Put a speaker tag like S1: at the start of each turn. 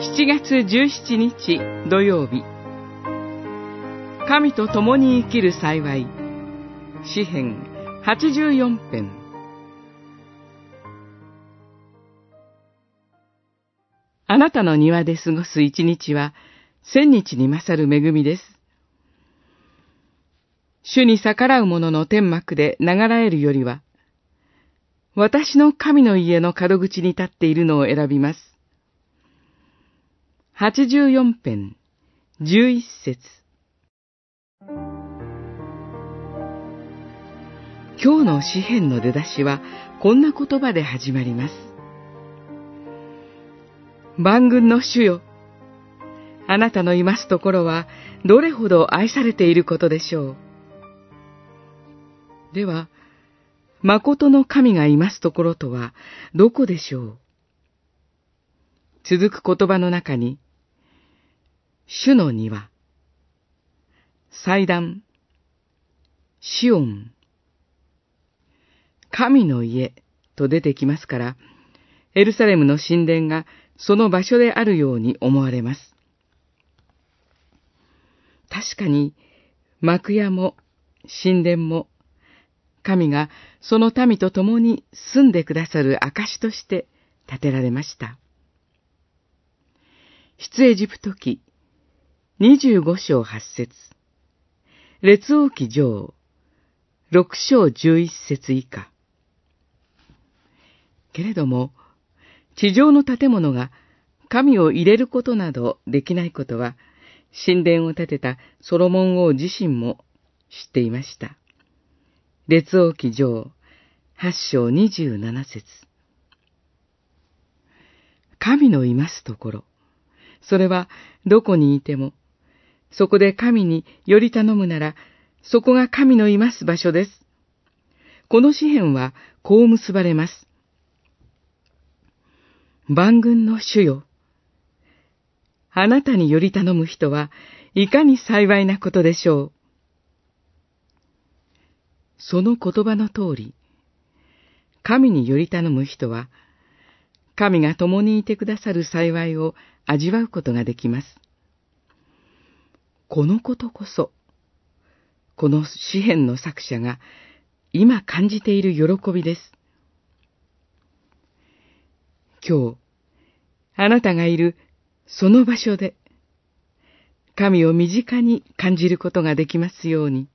S1: 7月17日土曜日神と共に生きる幸い詩編84編あなたの庭で過ごす一日は千日に勝る恵みです。主に逆らう者の天幕で流らえるよりは、私の神の家の門口に立っているのを選びます。84編、11節今日の詩篇の出だしは、こんな言葉で始まります。万軍の主よ。あなたのいますところは、どれほど愛されていることでしょう。では、誠の神がいますところとは、どこでしょう。続く言葉の中に、主の庭、祭壇、シオン、神の家と出てきますから、エルサレムの神殿がその場所であるように思われます。確かに、幕屋も神殿も、神がその民と共に住んでくださる証として建てられました。出エジプト記25章8節列王記上6章11節以下。けれども、地上の建物が神を入れることなどできないことは、神殿を建てたソロモン王自身も知っていました。列王記上8章27節神のいますところ、それはどこにいても、そこで神により頼むなら、そこが神のいます場所です。この詩篇はこう結ばれます。万軍の主よ。あなたにより頼む人はいかに幸いなことでしょう。その言葉の通り、神により頼む人は、神が共にいてくださる幸いを味わうことができます。このことこそ、この詩篇の作者が今感じている喜びです。今日、あなたがいるその場所で、神を身近に感じることができますように。